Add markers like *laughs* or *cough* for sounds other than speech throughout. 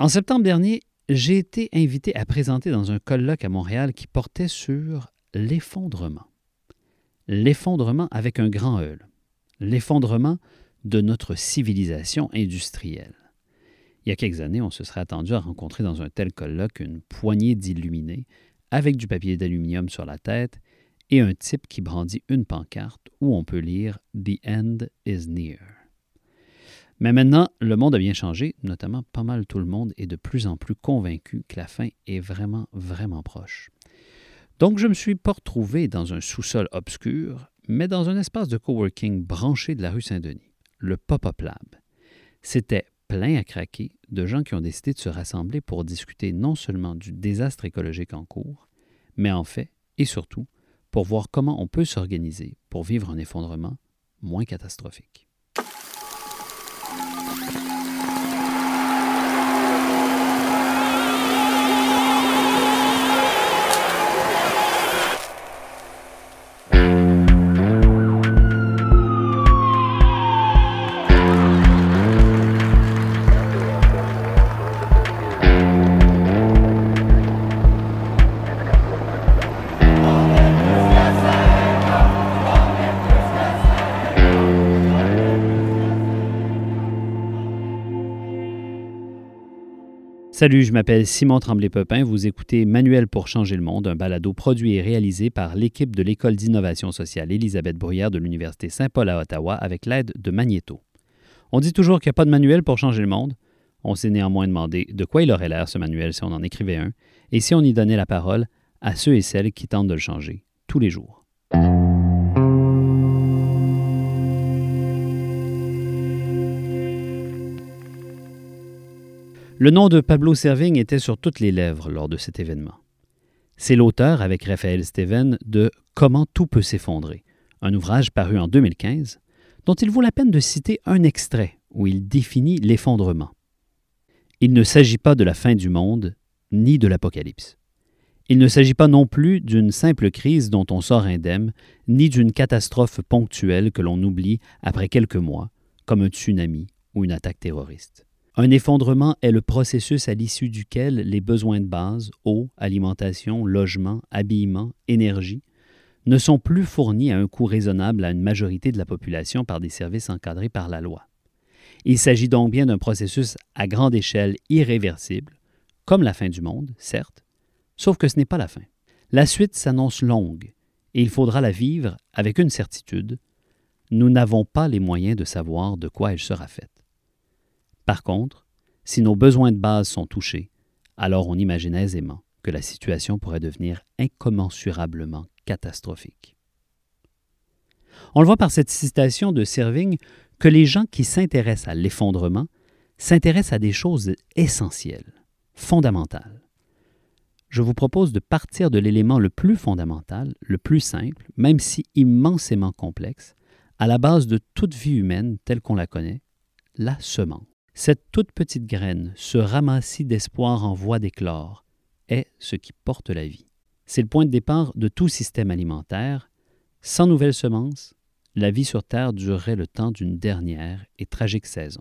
En septembre dernier, j'ai été invité à présenter dans un colloque à Montréal qui portait sur l'effondrement. L'effondrement avec un grand E. L'effondrement de notre civilisation industrielle. Il y a quelques années, on se serait attendu à rencontrer dans un tel colloque une poignée d'illuminés avec du papier d'aluminium sur la tête et un type qui brandit une pancarte où on peut lire The End is Near. Mais maintenant, le monde a bien changé, notamment pas mal tout le monde est de plus en plus convaincu que la fin est vraiment, vraiment proche. Donc je me suis pas retrouvé dans un sous-sol obscur, mais dans un espace de coworking branché de la rue Saint-Denis, le Pop-Up Lab. C'était plein à craquer de gens qui ont décidé de se rassembler pour discuter non seulement du désastre écologique en cours, mais en fait, et surtout, pour voir comment on peut s'organiser pour vivre un effondrement moins catastrophique. Salut, je m'appelle Simon Tremblay-Pepin. Vous écoutez Manuel pour changer le monde, un balado produit et réalisé par l'équipe de l'École d'innovation sociale Élisabeth Bruyère de l'Université Saint-Paul à Ottawa avec l'aide de Magneto. On dit toujours qu'il n'y a pas de manuel pour changer le monde. On s'est néanmoins demandé de quoi il aurait l'air ce manuel si on en écrivait un et si on y donnait la parole à ceux et celles qui tentent de le changer tous les jours. Le nom de Pablo Servigne était sur toutes les lèvres lors de cet événement. C'est l'auteur, avec Raphaël Steven, de Comment tout peut s'effondrer, un ouvrage paru en 2015, dont il vaut la peine de citer un extrait où il définit l'effondrement. Il ne s'agit pas de la fin du monde, ni de l'apocalypse. Il ne s'agit pas non plus d'une simple crise dont on sort indemne, ni d'une catastrophe ponctuelle que l'on oublie après quelques mois, comme un tsunami ou une attaque terroriste. Un effondrement est le processus à l'issue duquel les besoins de base, eau, alimentation, logement, habillement, énergie, ne sont plus fournis à un coût raisonnable à une majorité de la population par des services encadrés par la loi. Il s'agit donc bien d'un processus à grande échelle irréversible, comme la fin du monde, certes, sauf que ce n'est pas la fin. La suite s'annonce longue, et il faudra la vivre avec une certitude, nous n'avons pas les moyens de savoir de quoi elle sera faite. Par contre, si nos besoins de base sont touchés, alors on imagine aisément que la situation pourrait devenir incommensurablement catastrophique. On le voit par cette citation de Servigne que les gens qui s'intéressent à l'effondrement s'intéressent à des choses essentielles, fondamentales. Je vous propose de partir de l'élément le plus fondamental, le plus simple, même si immensément complexe, à la base de toute vie humaine telle qu'on la connaît, la semence. Cette toute petite graine, ce ramassis d'espoir en voie d'éclore, est ce qui porte la vie. C'est le point de départ de tout système alimentaire. Sans nouvelles semences, la vie sur Terre durerait le temps d'une dernière et tragique saison.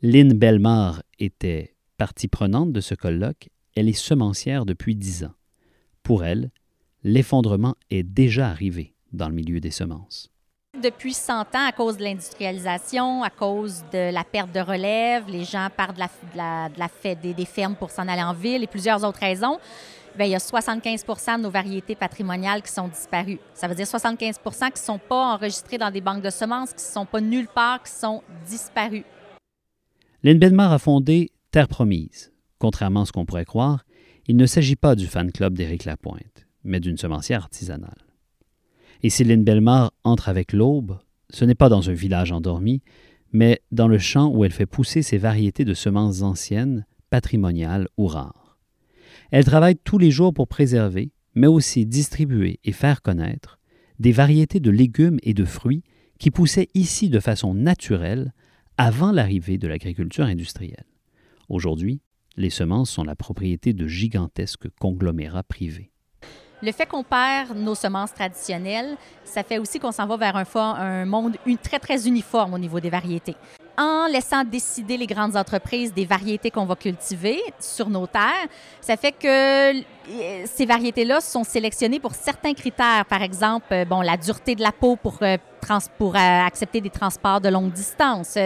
Lynn Belmar était partie prenante de ce colloque. Elle est semencière depuis dix ans. Pour elle, l'effondrement est déjà arrivé dans le milieu des semences. Depuis 100 ans, à cause de l'industrialisation, à cause de la perte de relève, les gens partent de la, de la, des, fermes pour s'en aller en ville et plusieurs autres raisons. Bien, il y a 75 de nos variétés patrimoniales qui sont disparues. Ça veut dire 75 qui ne sont pas enregistrées dans des banques de semences, qui ne sont pas nulle part, qui sont disparues. Lynn Benmar a fondé Terre Promise. Contrairement à ce qu'on pourrait croire, il ne s'agit pas du fan club d'Éric Lapointe, mais d'une semencière artisanale. Et Céline Belmar entre avec l'aube, ce n'est pas dans un village endormi, mais dans le champ où elle fait pousser ses variétés de semences anciennes, patrimoniales ou rares. Elle travaille tous les jours pour préserver, mais aussi distribuer et faire connaître des variétés de légumes et de fruits qui poussaient ici de façon naturelle avant l'arrivée de l'agriculture industrielle. Aujourd'hui, les semences sont la propriété de gigantesques conglomérats privés. Le fait qu'on perd nos semences traditionnelles, ça fait aussi qu'on s'en va vers un, monde très, très uniforme au niveau des variétés. En laissant décider les grandes entreprises des variétés qu'on va cultiver sur nos terres, ça fait que euh, ces variétés-là sont sélectionnées pour certains critères. Par exemple, euh, bon, la dureté de la peau pour, euh, accepter des transports de longue distance.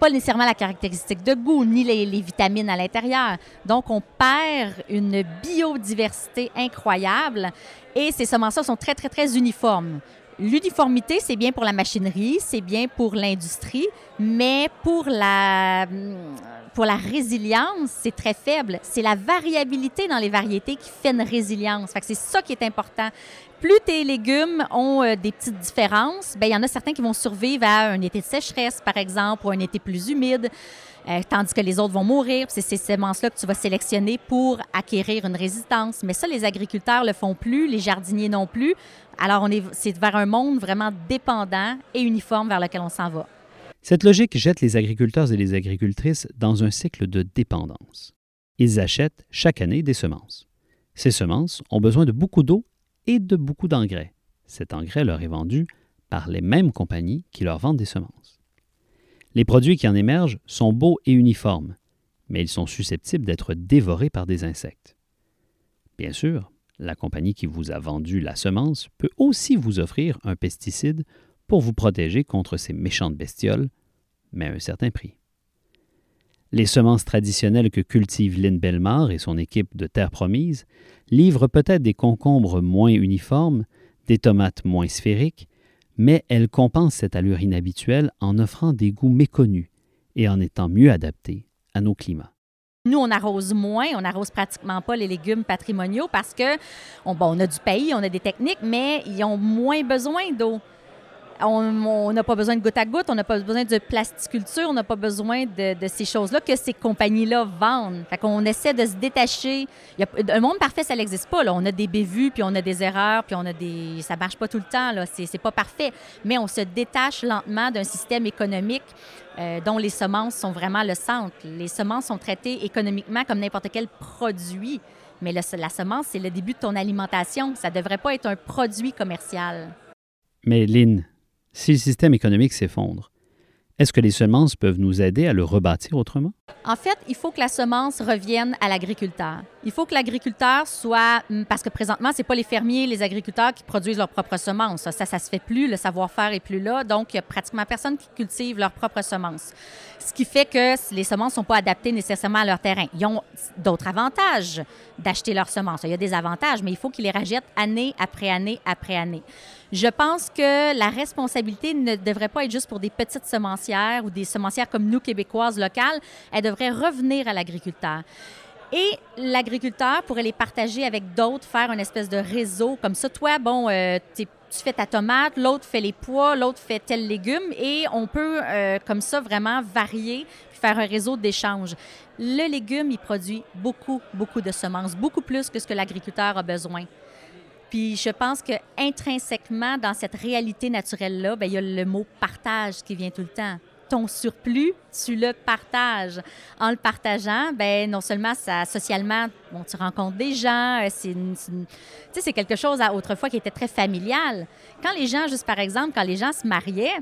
pas nécessairement la caractéristique de goût, ni les, les vitamines à l'intérieur. Donc, on perd une biodiversité incroyable et ces semences-là sont très, très, très uniformes. L'uniformité, c'est bien pour la machinerie, c'est bien pour l'industrie, mais pour la, pour la résilience, c'est très faible. C'est la variabilité dans les variétés qui fait une résilience. c'est ça qui est important. Plus tes légumes ont euh, des petites différences, ben il y en a certains qui vont survivre à un été de sécheresse, par exemple, ou un été plus humide. Euh, tandis que les autres vont mourir. C'est ces semences-là que tu vas sélectionner pour acquérir une résistance. Mais ça, les agriculteurs le font plus, les jardiniers non plus. Alors, on est, c'est vers un monde vraiment dépendant et uniforme vers lequel on s'en va. Cette logique jette les agriculteurs et les agricultrices dans un cycle de dépendance. Ils achètent chaque année des semences. Ces semences ont besoin de beaucoup d'eau et de beaucoup d'engrais. Cet engrais leur est vendu par les mêmes compagnies qui leur vendent des semences. Les produits qui en émergent sont beaux et uniformes, mais ils sont susceptibles d'être dévorés par des insectes. Bien sûr, la compagnie qui vous a vendu la semence peut aussi vous offrir un pesticide pour vous protéger contre ces méchantes bestioles, mais à un certain prix. Les semences traditionnelles que cultive Lynn Belmar et son équipe de Terre Promise livrent peut-être des concombres moins uniformes, des tomates moins sphériques, mais elles compensent cette allure inhabituelle en offrant des goûts méconnus et en étant mieux adaptées à nos climats. Nous, on arrose moins, on n'arrose pratiquement pas les légumes patrimoniaux parce que on, bon, on a du pays, on a des techniques, mais ils ont moins besoin d'eau on n'a pas besoin de goutte à goutte, on n'a pas besoin de plasticulture, on n'a pas besoin de, ces choses-là que ces compagnies-là vendent. Fait qu'on essaie de se détacher. Un monde parfait, ça n'existe pas. On a des bévues, puis on a des erreurs, puis on a des... Ça marche pas tout le temps. Là. C'est, pas parfait. Mais on se détache lentement d'un système économique euh, dont les semences sont vraiment le centre. Les semences sont traitées économiquement comme n'importe quel produit. Mais la semence, c'est le début de ton alimentation. Ça ne devrait pas être un produit commercial. Mais Lynn, si le système économique s'effondre, est-ce que les semences peuvent nous aider à le rebâtir autrement? En fait, il faut que la semence revienne à l'agriculteur. Il faut que l'agriculteur soit, hmm, parce que présentement, ce n'est pas les fermiers, les agriculteurs qui produisent leurs propres semences. Ça, ça, se fait plus, le savoir-faire est plus là, donc il n'y a pratiquement personne qui cultive leurs propres semences. Ce qui fait que les semences sont pas adaptées nécessairement à leur terrain. Ils ont d'autres avantages d'acheter leurs semences. Il y a des avantages, mais il faut qu'ils les rachètent année après année après année. Je pense que la responsabilité ne devrait pas être juste pour des petites semencières ou des semencières comme nous, québécoises locales. Elle devrait revenir à l'agriculteur. Et l'agriculteur pourrait les partager avec d'autres, faire une espèce de réseau. Comme ça, toi, bon, euh, tu fais ta tomate, l'autre fait les pois, l'autre fait tel légume. Et on peut, euh, comme ça, vraiment varier faire un réseau d'échange. Le légume, il produit beaucoup, beaucoup de semences, beaucoup plus que ce que l'agriculteur a besoin. Puis je pense que intrinsèquement, dans cette réalité naturelle-là, ben, il y a le mot partage qui vient tout le temps. Surplus, tu le partages. En le partageant, ben non seulement ça socialement, bon, tu rencontres des gens, euh, c'est quelque chose à, autrefois qui était très familial. Quand les gens, juste par exemple, quand les gens se mariaient,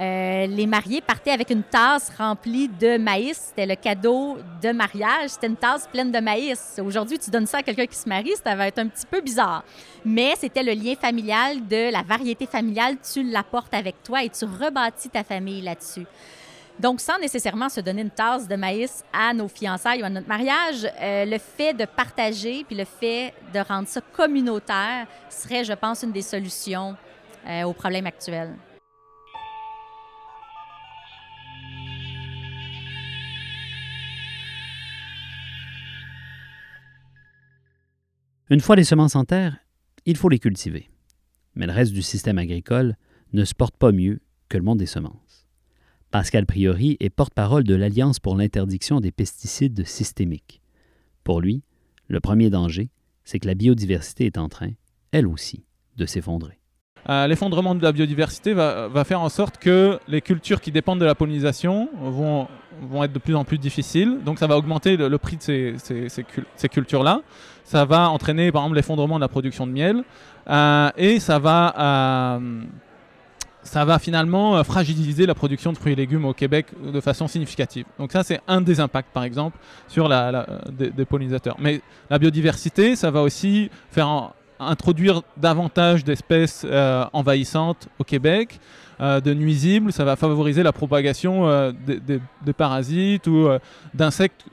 euh, les mariés partaient avec une tasse remplie de maïs. C'était le cadeau de mariage. C'était une tasse pleine de maïs. Aujourd'hui, tu donnes ça à quelqu'un qui se marie, ça va être un petit peu bizarre. Mais c'était le lien familial de la variété familiale. Tu l'apportes avec toi et tu rebâtis ta famille là-dessus. Donc, sans nécessairement se donner une tasse de maïs à nos fiançailles ou à notre mariage, euh, le fait de partager puis le fait de rendre ça communautaire serait, je pense, une des solutions euh, aux problèmes actuels. Une fois les semences en terre, il faut les cultiver. Mais le reste du système agricole ne se porte pas mieux que le monde des semences. Pascal Priori est porte-parole de l'Alliance pour l'interdiction des pesticides systémiques. Pour lui, le premier danger, c'est que la biodiversité est en train, elle aussi, de s'effondrer. Euh, l'effondrement de la biodiversité va, faire en sorte que les cultures qui dépendent de la pollinisation vont, vont être de plus en plus difficiles. Donc ça va augmenter le, prix de ces, ces, cultures-là. Ça va entraîner par exemple l'effondrement de la production de miel. Euh, et ça va, euh, ça va finalement euh, fragiliser la production de fruits et légumes au Québec de façon significative. Donc ça, c'est un des impacts, par exemple, sur la, des, pollinisateurs. Mais la biodiversité, ça va aussi faire introduire davantage d'espèces euh, envahissantes au Québec, euh, de nuisibles, ça va favoriser la propagation des, parasites ou d'insectes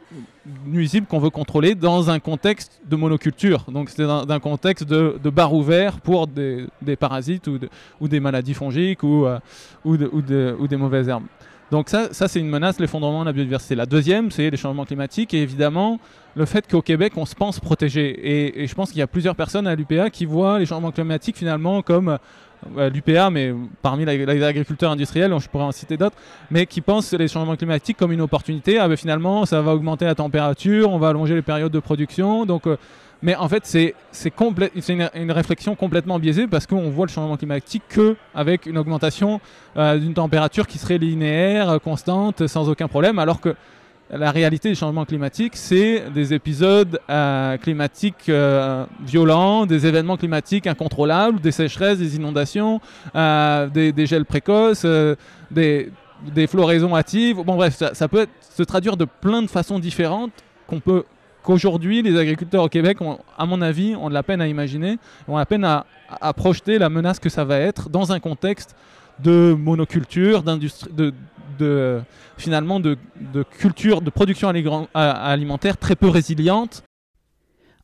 nuisibles qu'on veut contrôler dans un contexte de monoculture. Donc c'est dans, un contexte de, de bar ouvert pour des, parasites ou, des maladies fongiques ou, euh, des mauvaises herbes. Donc ça, ça c'est une menace, l'effondrement de la biodiversité. La deuxième, c'est les changements climatiques et évidemment le fait qu'au Québec, on se pense protégé. Et je pense qu'il y a plusieurs personnes à l'UPA qui voient les changements climatiques finalement comme l'UPA, mais parmi les agriculteurs industriels, je pourrais en citer d'autres, mais qui pensent les changements climatiques comme une opportunité. Ah, ben, finalement, ça va augmenter la température, on va allonger les périodes de production. Donc, euh, mais en fait, c'est une, une, réflexion complètement biaisée parce qu'on voit le changement climatique qu'avec une augmentation euh, d'une température qui serait linéaire, constante, sans aucun problème, alors que la réalité des changements climatiques, c'est des épisodes euh, climatiques euh, violents, des événements climatiques incontrôlables, des sécheresses, des inondations, euh, des, gels précoces, des, floraisons hâtives. Bon bref, ça, peut se traduire de plein de façons différentes qu'on peut qu'aujourd'hui les agriculteurs au Québec, ont, à mon avis, ont de la peine à imaginer, ont la peine à, projeter la menace que ça va être dans un contexte de monoculture, d'industrie, de, de, finalement de, culture, de production alimentaire très peu résiliente.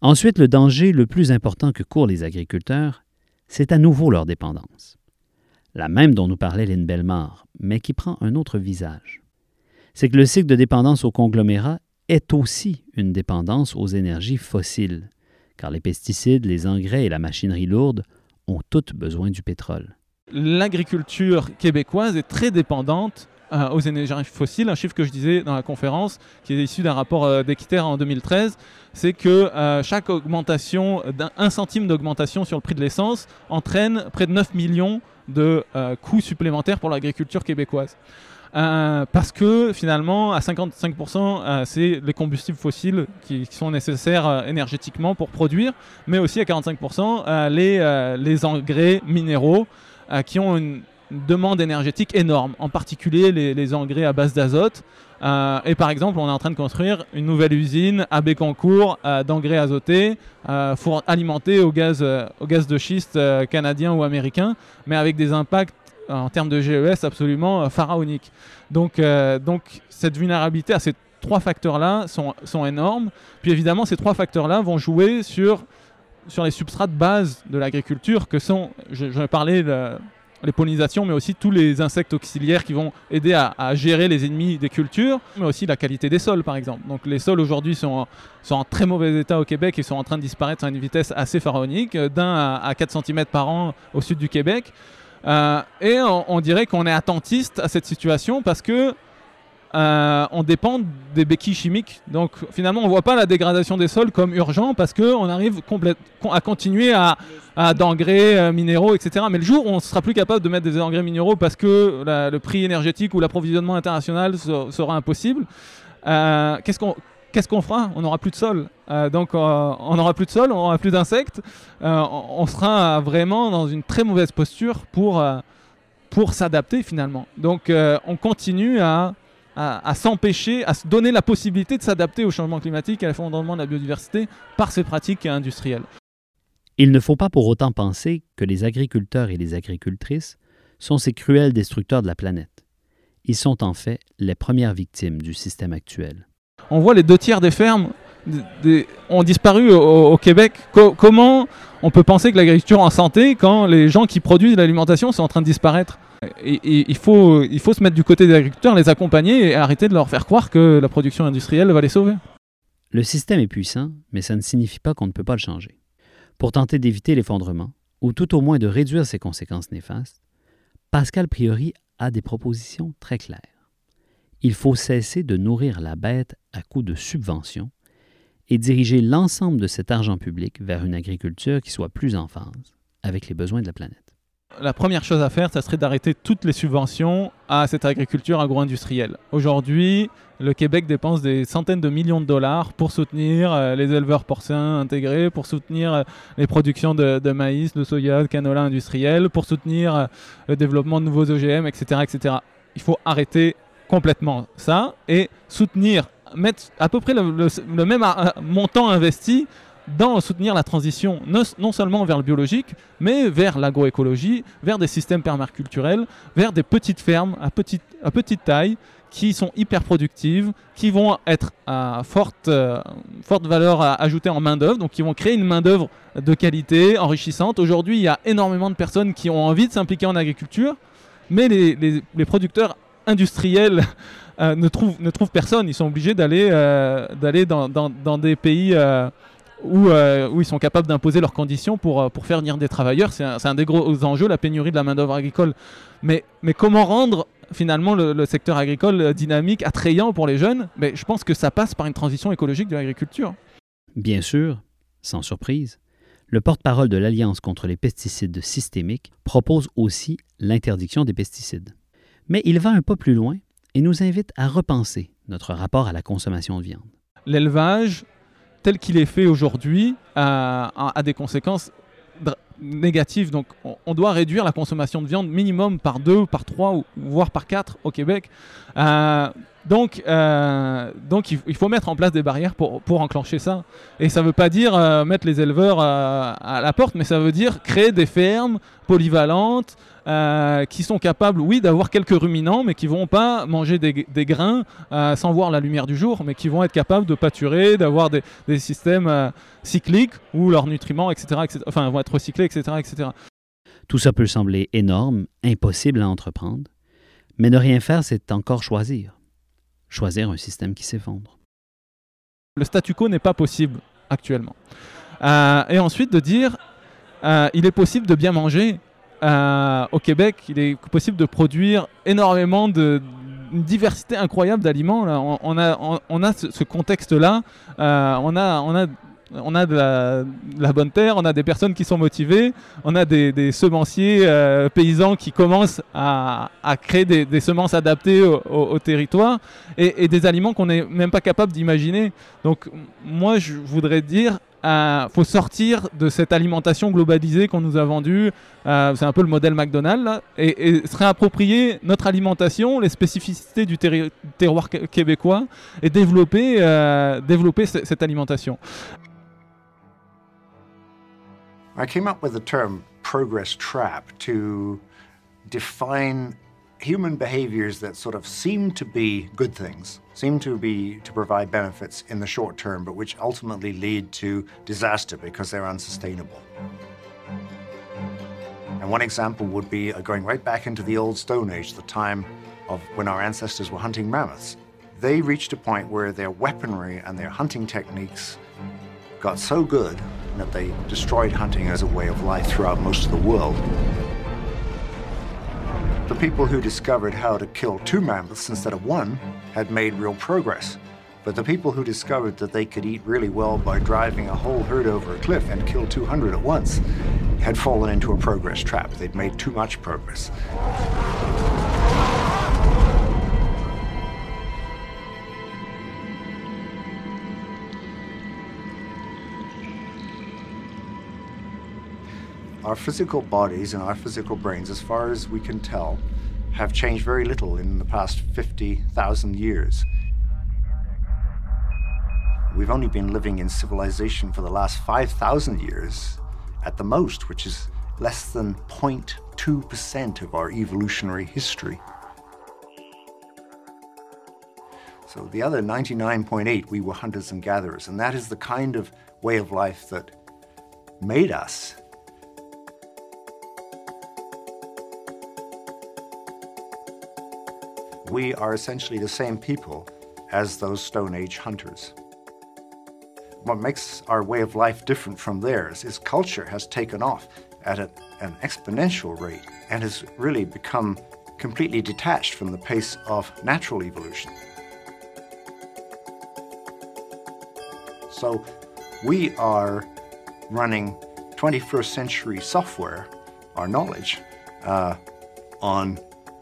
Ensuite, le danger le plus important que courent les agriculteurs, c'est à nouveau leur dépendance. La même dont nous parlait Lynn Bellemare, mais qui prend un autre visage. C'est que le cycle de dépendance aux conglomérats est aussi une dépendance aux énergies fossiles, car les pesticides, les engrais et la machinerie lourde ont toutes besoin du pétrole. L'agriculture québécoise est très dépendante euh, aux énergies fossiles. Un chiffre que je disais dans la conférence, qui est issu d'un rapport euh, d'Equiterre en 2013, c'est que euh, chaque augmentation, d'un centime d'augmentation sur le prix de l'essence entraîne près de 9 millions de coûts supplémentaires pour l'agriculture québécoise. parce que finalement, à 55%, c'est les combustibles fossiles qui, sont nécessaires énergétiquement pour produire, mais aussi à 45%, les, les engrais minéraux qui ont une, demande énergétique énorme, en particulier les, engrais à base d'azote. Euh, et par exemple, on est en train de construire une nouvelle usine à Bécancourt euh, d'engrais azotés euh, pour alimenter au gaz, au gaz de schiste canadien ou américain, mais avec des impacts en termes de GES absolument pharaoniques. Donc, donc cette vulnérabilité à ces trois facteurs-là sont, sont énormes. Puis évidemment, ces trois facteurs-là vont jouer sur, sur les substrats de base de l'agriculture que sont, je, je parlais les pollinisations, mais aussi tous les insectes auxiliaires qui vont aider à, gérer les ennemis des cultures, mais aussi la qualité des sols, par exemple. Donc les sols aujourd'hui sont, sont en très mauvais état au Québec et sont en train de disparaître à une vitesse assez pharaonique, d'un à, 4 cm par an au sud du Québec. Euh, et on dirait qu'on est attentiste à cette situation parce que euh, on dépend des béquilles chimiques. Donc finalement, on ne voit pas la dégradation des sols comme urgent parce qu'on arrive à continuer à, d'engrais euh, minéraux, etc. Mais le jour où on sera plus capable de mettre des engrais minéraux parce que le prix énergétique ou l'approvisionnement international sera impossible, euh, qu'est-ce qu'on qu'est-ce fera? On n'aura plus de sol. donc on n'aura plus de sol, on n'aura plus d'insectes. on sera vraiment dans une très mauvaise posture pour, pour s'adapter finalement. Donc on continue à à, s'empêcher, à se donner la possibilité de s'adapter au changement climatique et à l'effondrement de la biodiversité par ces pratiques industrielles. Il ne faut pas pour autant penser que les agriculteurs et les agricultrices sont ces cruels destructeurs de la planète. Ils sont en fait les premières victimes du système actuel. On voit les deux tiers des fermes ont disparu au, Québec. comment on peut penser que l'agriculture en santé quand les gens qui produisent l'alimentation sont en train de disparaître? Et, il, faut, il faut se mettre du côté des agriculteurs, les accompagner et arrêter de leur faire croire que la production industrielle va les sauver. Le système est puissant, mais ça ne signifie pas qu'on ne peut pas le changer. Pour tenter d'éviter l'effondrement, ou tout au moins de réduire ses conséquences néfastes, Pascal Priori a des propositions très claires. Il faut cesser de nourrir la bête à coups de subventions et diriger l'ensemble de cet argent public vers une agriculture qui soit plus en phase avec les besoins de la planète. La première chose à faire, ça serait d'arrêter toutes les subventions à cette agriculture agro-industrielle. Aujourd'hui, le Québec dépense des centaines de millions de dollars pour soutenir euh, les éleveurs porcins intégrés, pour soutenir euh, les productions de, maïs, de soya, de canola industriel, pour soutenir euh, le développement de nouveaux OGM, etc., etc. Il faut arrêter complètement ça et soutenir, mettre à peu près le même montant investi dans soutenir la transition non seulement vers le biologique, mais vers l'agroécologie, vers des systèmes permaculturels, vers des petites fermes à petite, à petite taille qui sont hyper productives, qui vont être à forte, euh, forte valeur ajoutée en main-d'œuvre, donc qui vont créer une main-d'œuvre de qualité, enrichissante. Aujourd'hui, il y a énormément de personnes qui ont envie de s'impliquer en agriculture, mais les, les, producteurs industriels euh, ne, trouvent, ne trouvent personne. Ils sont obligés d'aller euh, dans, dans, des pays où, euh, où, ils sont capables d'imposer leurs conditions pour, euh, pour faire venir des travailleurs. C'est un, des gros enjeux, la pénurie de la main-d'œuvre agricole. Mais, mais comment rendre finalement le, secteur agricole euh, dynamique, attrayant pour les jeunes? Mais Je pense que ça passe par une transition écologique de l'agriculture. Bien sûr, sans surprise, le porte-parole de l'Alliance contre les pesticides systémiques propose aussi l'interdiction des pesticides. Mais il va un pas plus loin et nous invite à repenser notre rapport à la consommation de viande. L'élevage tel qu'il est fait aujourd'hui a, des conséquences négatives. Donc on, doit réduire la consommation de viande minimum par deux, par trois, ou, voire par quatre au Québec. Euh, donc, euh, donc il, faut mettre en place des barrières pour, pour enclencher ça. Et ça ne veut pas dire euh, mettre les éleveurs à la porte, mais ça veut dire créer des fermes polyvalentes euh, qui sont capables, oui, d'avoir quelques ruminants, mais qui vont pas manger des, grains euh, sans voir la lumière du jour, mais qui vont être capables de pâturer, d'avoir des, systèmes euh, cycliques où leurs nutriments, etc., enfin, vont être recyclés, etc., etc. Tout ça peut sembler énorme, impossible à entreprendre, mais ne rien faire, c'est encore choisir. Choisir un système qui s'effondre. Le statu quo n'est pas possible actuellement. et ensuite de dire, il est possible de bien manger euh, au Québec, il est possible de produire énormément de diversité incroyable d'aliments. On, a, ce, contexte-là. Euh, on a, de la, bonne terre, on a des personnes qui sont motivées, on a des, semenciers euh, paysans qui commencent à, créer des, semences adaptées au, territoire et, des aliments qu'on n'est même pas capable d'imaginer. Donc moi je voudrais dire, euh, faut sortir de cette alimentation globalisée qu'on nous a vendue. Euh, c'est un peu le modèle McDonald's et, se réapproprier notre alimentation, les spécificités du terroir québécois et développer, développer cette alimentation. Progress trap to define human behaviors that sort of seem to be good things, seem to be to provide benefits in the short term, but which ultimately lead to disaster because they're unsustainable. And one example would be uh, going right back into the old Stone Age, the time of when our ancestors were hunting mammoths. They reached a point where their weaponry and their hunting techniques got so good that they destroyed hunting as a way of life throughout most of the world. The people who discovered how to kill two mammoths instead of one had made real progress. But the people who discovered that they could eat really well by driving a whole herd over a cliff and kill 200 at once had fallen into a progress trap. They'd made too much progress. Our physical bodies and our physical brains, as far as we can tell, have changed very little in the past 50,000 years. We've only been living in civilization for the last 5,000 years at the most, which is less than 0.2% of our evolutionary history. So the other 99.8, we were hunters and gatherers, and that is the kind of way of life that made us we are essentially the same people as those Stone Age hunters. What makes our way of life different from theirs is culture has taken off at a, an exponential rate and has really become completely detached from the pace of natural evolution. So we are running 21st century software, our knowledge, uh, on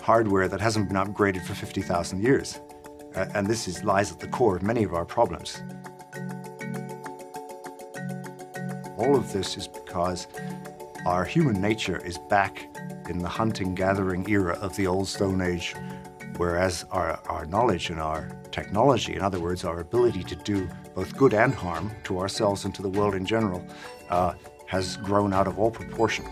hardware that hasn't been upgraded for 50,000 years. Uh, and this is, lies at the core of many of our problems. All of this is because our human nature is back in the hunting gathering era of the old Stone Age, whereas our, our knowledge and our technology, in other words, our ability to do both good and harm to ourselves and to the world in general, uh, has grown out of all proportion.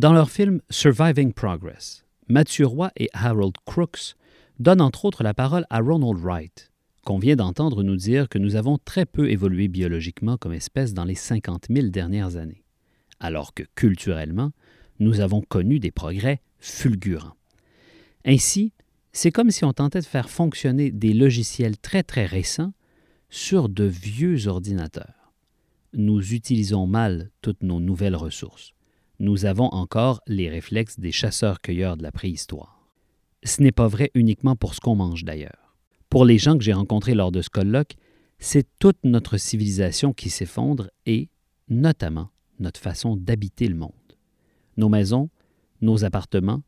Dans leur film Surviving Progress, Mathieu Roy et Harold Crooks donnent entre autres la parole à Ronald Wright, qu'on vient d'entendre nous dire que nous avons très peu évolué biologiquement comme espèce dans les 50 000 dernières années, alors que culturellement, nous avons connu des progrès fulgurants. Ainsi, c'est comme si on tentait de faire fonctionner des logiciels très très récents sur de vieux ordinateurs. Nous utilisons mal toutes nos nouvelles ressources. Nous avons encore les réflexes des chasseurs-cueilleurs de la préhistoire. Ce n'est pas vrai uniquement pour ce qu'on mange d'ailleurs. Pour les gens que j'ai rencontrés lors de ce colloque, c'est toute notre civilisation qui s'effondre et, notamment, notre façon d'habiter le monde. Nos maisons, nos appartements,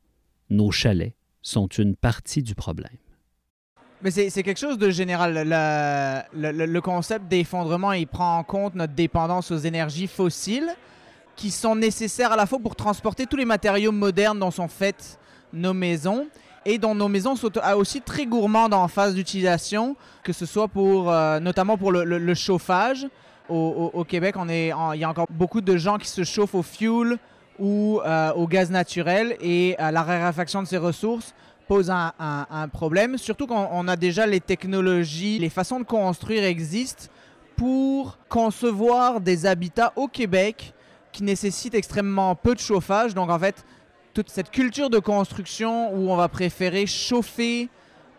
nos chalets sont une partie du problème. Mais c'est quelque chose de général. Le, concept d'effondrement, il prend en compte notre dépendance aux énergies fossiles qui sont nécessaires à la fois pour transporter tous les matériaux modernes dont sont faites nos maisons et dont nos maisons sont aussi très gourmandes en phase d'utilisation, que ce soit pour, euh, notamment pour le, chauffage. Au, Québec, on est il y a encore beaucoup de gens qui se chauffent au fuel ou euh, au gaz naturel et euh, la raréfaction de ces ressources pose un, un problème, surtout quand on a déjà les technologies, les façons de construire existent pour concevoir des habitats au Québec qui nécessitent extrêmement peu de chauffage. Donc en fait, toute cette culture de construction où on va préférer chauffer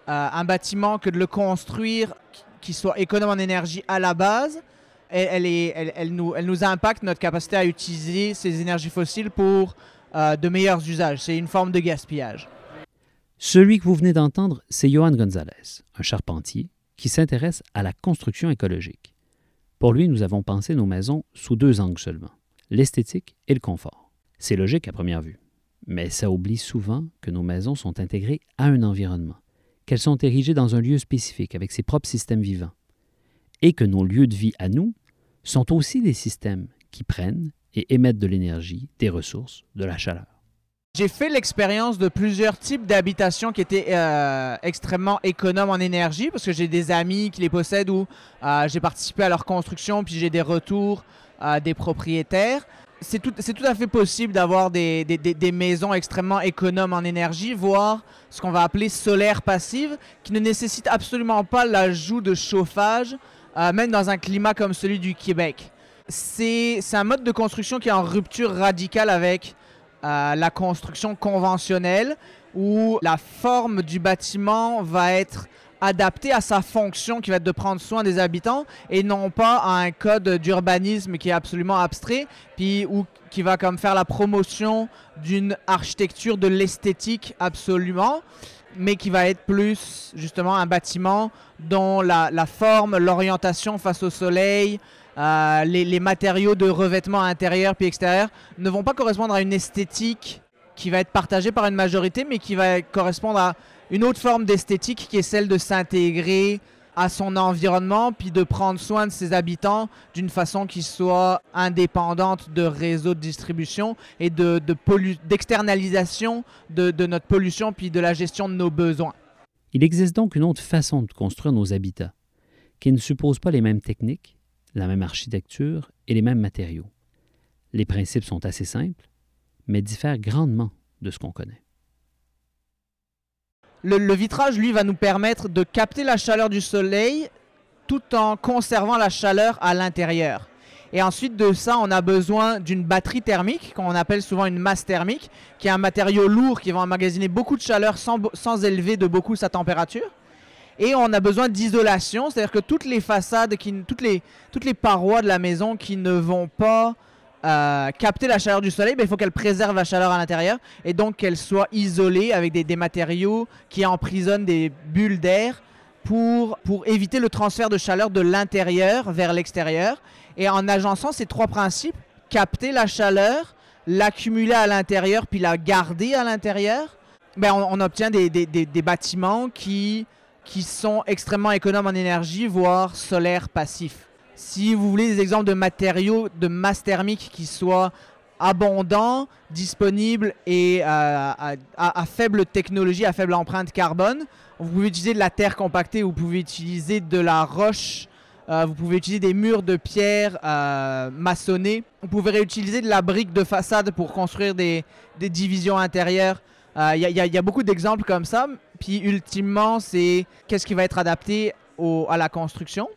euh, un bâtiment que de le construire qui soit économe en énergie à la base, elle, nous, elle nous impacte notre capacité à utiliser ces énergies fossiles pour euh, de meilleurs usages. C'est une forme de gaspillage. Celui que vous venez d'entendre, c'est Johan Gonzalez, un charpentier qui s'intéresse à la construction écologique. Pour lui, nous avons pensé nos maisons sous deux angles seulement, l'esthétique et le confort. C'est logique à première vue. Mais ça oublie souvent que nos maisons sont intégrées à un environnement, qu'elles sont érigées dans un lieu spécifique avec ses propres systèmes vivants, et que nos lieux de vie à nous sont aussi des systèmes qui prennent et émettent de l'énergie, des ressources, de la chaleur. J'ai fait l'expérience de plusieurs types d'habitations qui étaient euh, extrêmement économes en énergie parce que j'ai des amis qui les possèdent ou euh, j'ai participé à leur construction puis j'ai des retours des propriétaires c'est tout, tout, à fait possible d'avoir des, des, maisons extrêmement économes en énergie, voire ce qu'on va appeler solaire passive, qui ne nécessite absolument pas l'ajout de chauffage, euh, même dans un climat comme celui du Québec. C'est un mode de construction qui est en rupture radicale avec euh, la construction conventionnelle, où la forme du bâtiment va être adapté à sa fonction qui va être de prendre soin des habitants et non pas à un code d'urbanisme qui est absolument abstrait, puis ou qui va comme faire la promotion d'une architecture de l'esthétique absolument, mais qui va être plus justement un bâtiment dont la, forme, l'orientation face au soleil, euh, les, les, matériaux de revêtement intérieur puis extérieur ne vont pas correspondre à une esthétique qui va être partagée par une majorité, mais qui va correspondre à une autre forme d'esthétique qui est celle de s'intégrer à son environnement, puis de prendre soin de ses habitants d'une façon qui soit indépendante de réseaux de distribution et de, d'externalisation de, de, notre pollution, puis de la gestion de nos besoins. Il existe donc une autre façon de construire nos habitats, qui ne suppose pas les mêmes techniques, la même architecture et les mêmes matériaux. Les principes sont assez simples, mais diffèrent grandement de ce qu'on connaît le, vitrage, lui, va nous permettre de capter la chaleur du soleil tout en conservant la chaleur à l'intérieur. Et ensuite de ça, on a besoin d'une batterie thermique, qu'on appelle souvent une masse thermique, qui est un matériau lourd qui va emmagasiner beaucoup de chaleur sans, sans élever de beaucoup sa température. Et on a besoin d'isolation, c'est-à-dire que toutes les façades, toutes, les, toutes les parois de la maison qui ne vont pas euh, capter la chaleur du soleil, ben, il faut qu'elle préserve la chaleur à l'intérieur et donc qu'elle soit isolée avec des, matériaux qui emprisonnent des bulles d'air pour, éviter le transfert de chaleur de l'intérieur vers l'extérieur. Et en agençant ces trois principes, capter la chaleur, l'accumuler à l'intérieur puis la garder à l'intérieur, ben on, obtient des, des, bâtiments qui, qui sont extrêmement économes en énergie, voire solaires passifs. Si vous voulez des exemples de matériaux de masse thermique qui soient abondants, disponibles et euh, à, faible technologie, à faible empreinte carbone, vous pouvez utiliser de la terre compactée, vous pouvez utiliser de la roche, euh, vous pouvez utiliser des murs de pierre euh, maçonnés, vous pouvez réutiliser de la brique de façade pour construire des, divisions intérieures. Il y, y, a beaucoup d'exemples comme ça. Puis ultimement, c'est qu'est-ce qui va être adapté à la construction.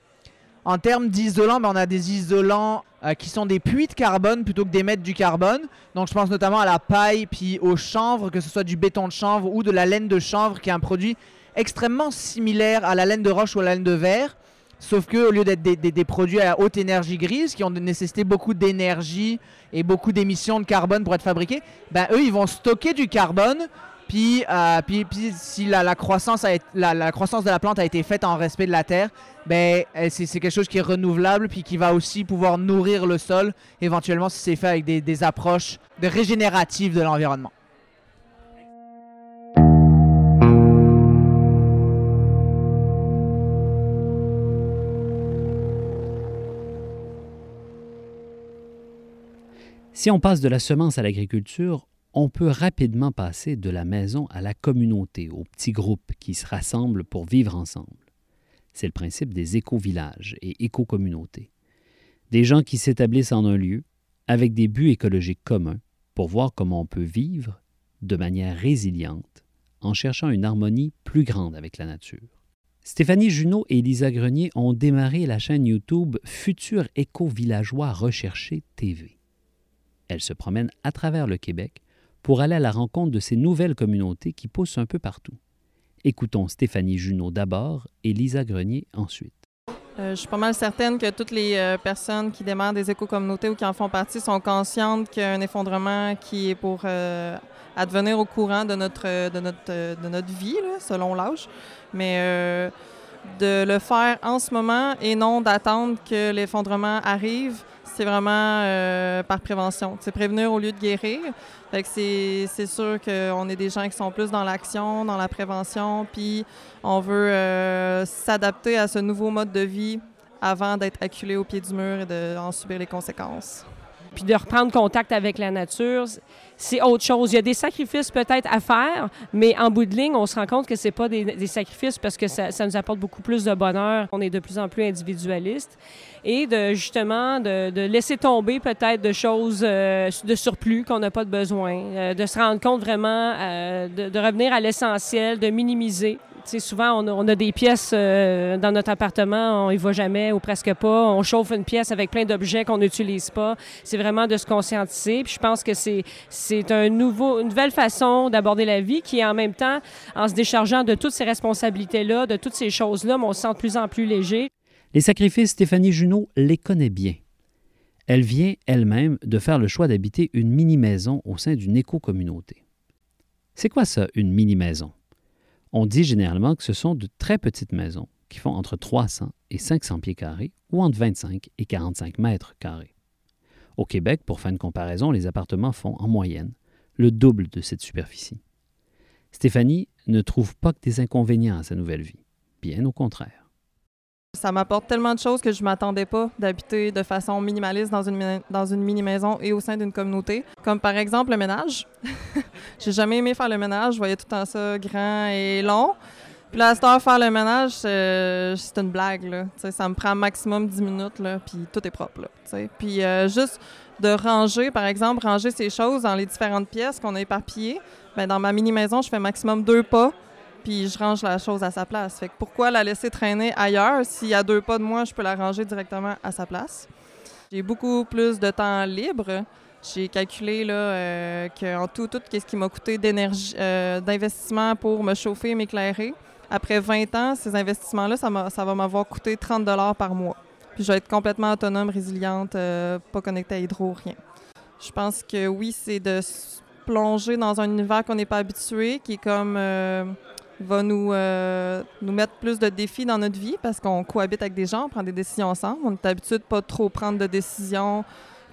En termes d'isolants, ben, on a des isolants euh, qui sont des puits de carbone plutôt que d'émettre du carbone. Donc je pense notamment à la paille puis au chanvre, que ce soit du béton de chanvre ou de la laine de chanvre, qui est un produit extrêmement similaire à la laine de roche ou à la laine de verre. Sauf que au lieu d'être des, produits à haute énergie grise qui ont nécessité beaucoup d'énergie et beaucoup d'émissions de carbone pour être fabriqués, ben eux ils vont stocker du carbone puis, euh, puis, si la, croissance a, la, croissance de la plante a été faite en respect de la terre, ben, c'est quelque chose qui est renouvelable puis qui va aussi pouvoir nourrir le sol, éventuellement si c'est fait avec des, des approches de régénératives de l'environnement. Si on passe de la semence à l'agriculture, on peut rapidement passer de la maison à la communauté, aux petits groupes qui se rassemblent pour vivre ensemble. C'est le principe des éco-villages et éco-communautés. Des gens qui s'établissent en un lieu avec des buts écologiques communs pour voir comment on peut vivre de manière résiliente en cherchant une harmonie plus grande avec la nature. Stéphanie Junot et Lisa Grenier ont démarré la chaîne YouTube Futur éco-villageois recherché TV. Elles se promènent à travers le Québec pour aller à la rencontre de ces nouvelles communautés qui poussent un peu partout. Écoutons Stéphanie Junot d'abord et Lisa Grenier ensuite. Euh, je suis pas mal certaine que toutes les euh, personnes qui démarrent des éco-communautés ou qui en font partie sont conscientes qu'il effondrement qui est pour euh, advenir au courant de notre, de notre, de notre vie, selon l'âge. Mais de le faire en ce moment et non d'attendre que l'effondrement arrive, c'est vraiment par prévention. C'est prévenir au lieu de guérir. C'est sûr qu'on est des gens qui sont plus dans l'action, dans la prévention, puis on veut euh, s'adapter à ce nouveau mode de vie avant d'être acculé au pied du mur et d'en subir les conséquences. Puis de reprendre contact avec la nature, c'est autre chose. Il y a des sacrifices peut-être à faire, mais en bout de ligne, on se rend compte que c'est pas des, sacrifices parce que ça, nous apporte beaucoup plus de bonheur. On est de plus en plus individualiste et de justement de, laisser tomber peut-être de choses euh, de surplus qu'on n'a pas de besoin, euh, de se rendre compte vraiment euh, de, revenir à l'essentiel, de minimiser souvent, on a, des pièces euh, dans notre appartement, on y va jamais ou presque pas. On chauffe une pièce avec plein d'objets qu'on n'utilise pas. C'est vraiment de se conscientiser. Puis je pense que c'est, c'est une nouvelle façon d'aborder la vie qui, en même temps, en se déchargeant de toutes ces responsabilités-là, de toutes ces choses-là, on se sent de plus en plus léger. Les sacrifices, Stéphanie Junot les connaît bien. Elle vient elle-même de faire le choix d'habiter une mini-maison au sein d'une éco-communauté. C'est quoi ça, une mini-maison? On dit généralement que ce sont de très petites maisons qui font entre 300 et 500 pieds carrés ou entre 25 et 45 mètres carrés. Au Québec, pour faire une comparaison, les appartements font en moyenne le double de cette superficie. Stéphanie ne trouve pas que des inconvénients à sa nouvelle vie, bien au contraire. Ça m'apporte tellement de choses que je m'attendais pas d'habiter de façon minimaliste dans une, dans une mini-maison et au sein d'une communauté. Comme par exemple le ménage. *laughs* J'ai jamais aimé faire le ménage. Je voyais tout le temps ça grand et long. Puis là, à faire le ménage, c'est une blague. Là. ça me prend maximum 10 minutes, là, puis tout est propre. Là, puis euh, juste de ranger, par exemple, ranger ces choses dans les différentes pièces qu'on a éparpillées. Bien, dans ma mini-maison, je fais maximum deux pas puis je range la chose à sa place. Fait que pourquoi la laisser traîner ailleurs? S'il y a deux pas de moi, je peux la ranger directement à sa place. J'ai beaucoup plus de temps libre. J'ai calculé euh, qu'en tout, tout ce qui m'a coûté d'énergie, euh, d'investissement pour me chauffer et m'éclairer, après 20 ans, ces investissements-là, ça, ça va m'avoir coûté 30 par mois. Puis je vais être complètement autonome, résiliente, euh, pas connectée à hydro, rien. Je pense que oui, c'est de plonger dans un univers qu'on n'est pas habitué, qui est comme va nous, euh, nous mettre plus de défis dans notre vie parce qu'on cohabite avec des gens, on prend des décisions ensemble. On est habitué de pas trop prendre de décisions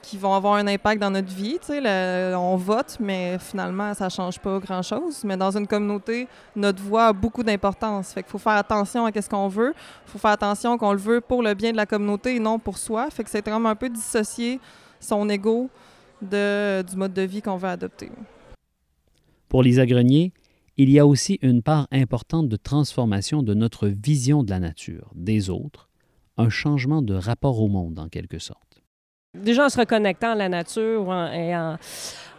qui vont avoir un impact dans notre vie. Tu sais, on vote, mais finalement, ça change pas grand-chose. Mais dans une communauté, notre voix a beaucoup d'importance. Fait qu'il faut faire attention à ce qu'on veut. Il faut faire attention qu'on le veut pour le bien de la communauté et non pour soi. Fait que c'est vraiment un peu dissocier son ego de, du mode de vie qu'on veut adopter. Pour Lisa Grenier, il y a aussi une part importante de transformation de notre vision de la nature, des autres, un changement de rapport au monde en quelque sorte. Déjà en se reconnectant à la nature et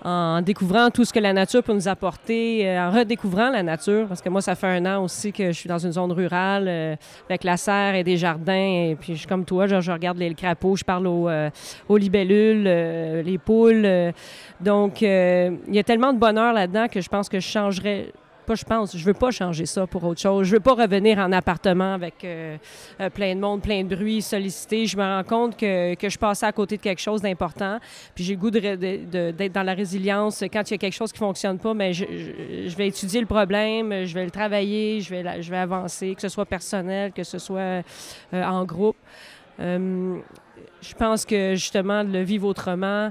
en, découvrant tout ce que la nature peut nous apporter, euh, en redécouvrant la nature, parce que moi, ça fait un an aussi que je suis dans une zone rurale euh, avec la serre et des jardins. Et puis, je suis comme toi, genre, je regarde les crapauds, je parle aux, euh, libellules, les poules. donc, il y a tellement de bonheur là-dedans que je pense que je changerais. Pas, je pense, je veux pas changer ça pour autre chose. Je veux pas revenir en appartement avec euh, euh, plein de monde, plein de bruit, sollicité. Je me rends compte que, que je passais à côté de quelque chose d'important. Puis j'ai le goût d'être dans la résilience. Quand il y a quelque chose qui fonctionne pas, mais je, je- vais étudier le problème, je vais le travailler, je vais, je vais avancer, que ce soit personnel, que ce soit euh, en groupe. Je pense que justement, de le vivre autrement,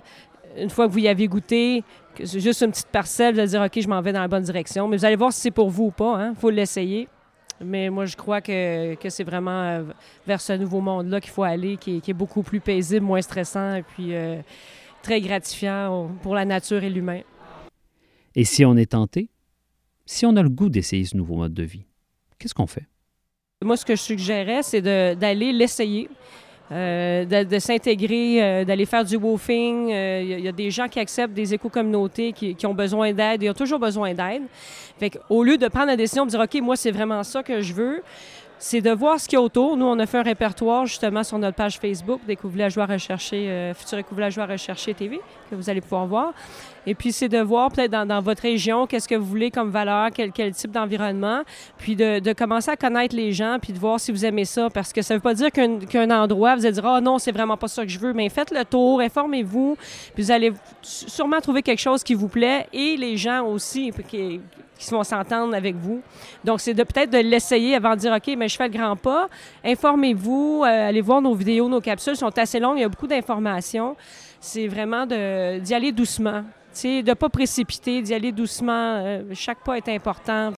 une fois que vous y avez goûté, que c'est juste une petite parcelle, vous allez dire, OK, je m'en vais dans la bonne direction. Mais vous allez voir si c'est pour vous ou pas. Il faut l'essayer. Mais moi, je crois que, que c'est vraiment euh, vers ce nouveau monde-là qu'il faut aller, qui est, qui est beaucoup plus paisible, moins stressant et puis euh, très gratifiant pour la nature et l'humain. Et si on est tenté, si on a le goût d'essayer ce nouveau mode de vie, qu'est-ce qu'on fait? Moi, ce que je suggérais, c'est d'aller l'essayer. Euh, de, s'intégrer, euh, d'aller faire du woofing. Euh, Il il y a des gens qui acceptent des éco-communautés qui, ont besoin d'aide. Ils ont toujours besoin d'aide. Fait au lieu de prendre la décision de dire, OK, moi, c'est vraiment ça que je veux, c'est de voir ce qu'il y a autour. Nous, on a fait un répertoire justement sur notre page Facebook, Découvre Villageois Recherché, euh, Futur Éco Villageois Recherché TV, que vous allez pouvoir voir. Et puis, c'est de voir peut-être dans, votre région, qu'est-ce que vous voulez comme valeur, quel, type d'environnement, puis de, commencer à connaître les gens, puis de voir si vous aimez ça, parce que ça ne veut pas dire qu'un endroit, vous allez dire, ah non, c'est vraiment pas ça que je veux, mais faites le tour, informez-vous, puis vous allez sûrement trouver quelque chose qui vous plaît, et les gens aussi, qui, qui vont s'entendre avec vous. Donc, c'est peut-être de l'essayer avant de dire, OK, mais je fais le grand pas. Informez-vous, euh, allez voir nos vidéos, nos capsules sont assez longues, il y a beaucoup d'informations. C'est vraiment d'y aller doucement. De ne pas précipiter, d'y aller doucement. Euh, chaque pas est important.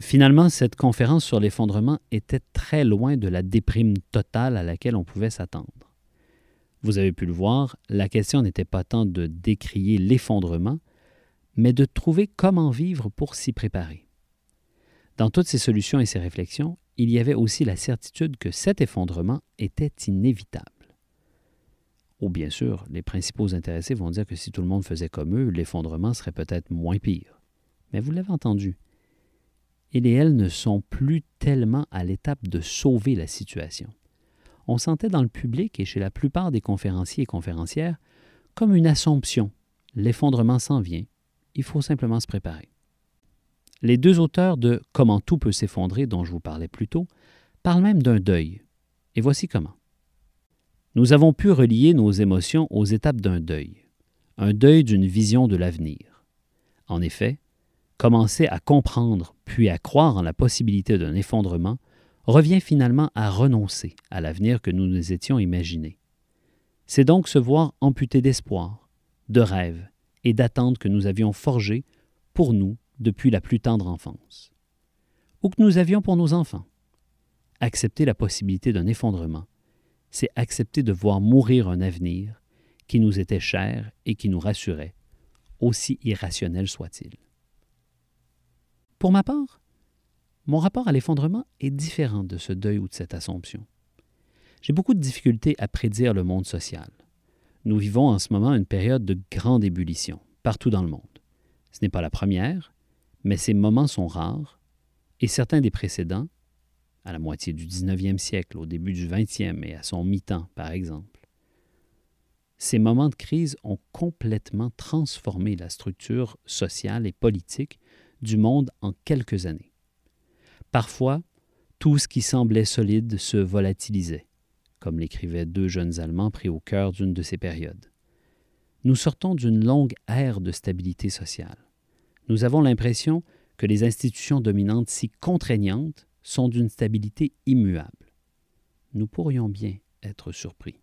Finalement, cette conférence sur l'effondrement était très loin de la déprime totale à laquelle on pouvait s'attendre. Vous avez pu le voir, la question n'était pas tant de décrier l'effondrement, mais de trouver comment vivre pour s'y préparer. Dans toutes ces solutions et ces réflexions, il y avait aussi la certitude que cet effondrement était inévitable. Ou bien sûr, les principaux intéressés vont dire que si tout le monde faisait comme eux, l'effondrement serait peut-être moins pire. Mais vous l'avez entendu, il et elle ne sont plus tellement à l'étape de sauver la situation. On sentait dans le public et chez la plupart des conférenciers et conférencières comme une assomption. L'effondrement s'en vient, il faut simplement se préparer. Les deux auteurs de Comment tout peut s'effondrer dont je vous parlais plus tôt parlent même d'un deuil. Et voici comment. Nous avons pu relier nos émotions aux étapes d'un deuil, un deuil d'une vision de l'avenir. En effet, commencer à comprendre puis à croire en la possibilité d'un effondrement revient finalement à renoncer à l'avenir que nous nous étions imaginé. C'est donc se voir amputé d'espoir, de rêves et d'attentes que nous avions forgés pour nous depuis la plus tendre enfance, ou que nous avions pour nos enfants. Accepter la possibilité d'un effondrement, c'est accepter de voir mourir un avenir qui nous était cher et qui nous rassurait, aussi irrationnel soit-il. Pour ma part, mon rapport à l'effondrement est différent de ce deuil ou de cette assomption. J'ai beaucoup de difficultés à prédire le monde social. Nous vivons en ce moment une période de grande ébullition, partout dans le monde. Ce n'est pas la première, mais ces moments sont rares, et certains des précédents, à la moitié du 19e siècle, au début du 20e et à son mi-temps, par exemple, ces moments de crise ont complètement transformé la structure sociale et politique du monde en quelques années. Parfois, tout ce qui semblait solide se volatilisait, comme l'écrivaient deux jeunes Allemands pris au cœur d'une de ces périodes. Nous sortons d'une longue ère de stabilité sociale. Nous avons l'impression que les institutions dominantes si contraignantes sont d'une stabilité immuable. Nous pourrions bien être surpris.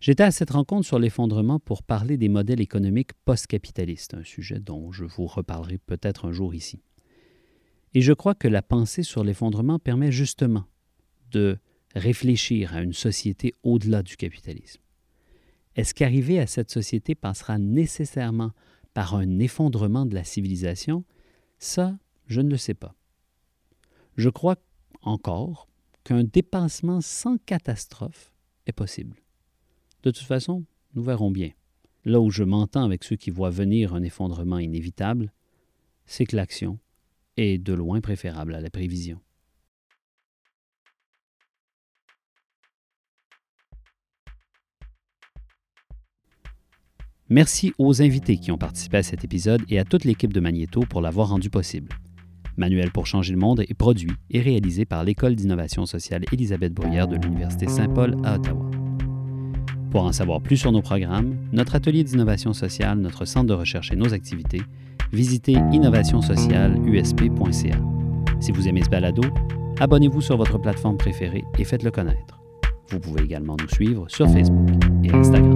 J'étais à cette rencontre sur l'effondrement pour parler des modèles économiques post-capitalistes, un sujet dont je vous reparlerai peut-être un jour ici. Et je crois que la pensée sur l'effondrement permet justement de réfléchir à une société au-delà du capitalisme. Est-ce qu'arriver à cette société passera nécessairement par un effondrement de la civilisation? Ça, je ne le sais pas. Je crois encore qu'un dépassement sans catastrophe est possible. De toute façon, nous verrons bien. Là où je m'entends avec ceux qui voient venir un effondrement inévitable, c'est que l'action est de loin préférable à la prévision. Merci aux invités qui ont participé à cet épisode et à toute l'équipe de Magnéto pour l'avoir rendu possible. Manuel pour changer le monde est produit et réalisé par l'École d'innovation sociale Élisabeth Bruyère de l'Université Saint-Paul à Ottawa. Pour en savoir plus sur nos programmes, notre atelier d'innovation sociale, notre centre de recherche et nos activités, visitez innovationsocialeusp.ca. Si vous aimez ce balado, abonnez-vous sur votre plateforme préférée et faites-le connaître. Vous pouvez également nous suivre sur Facebook et Instagram.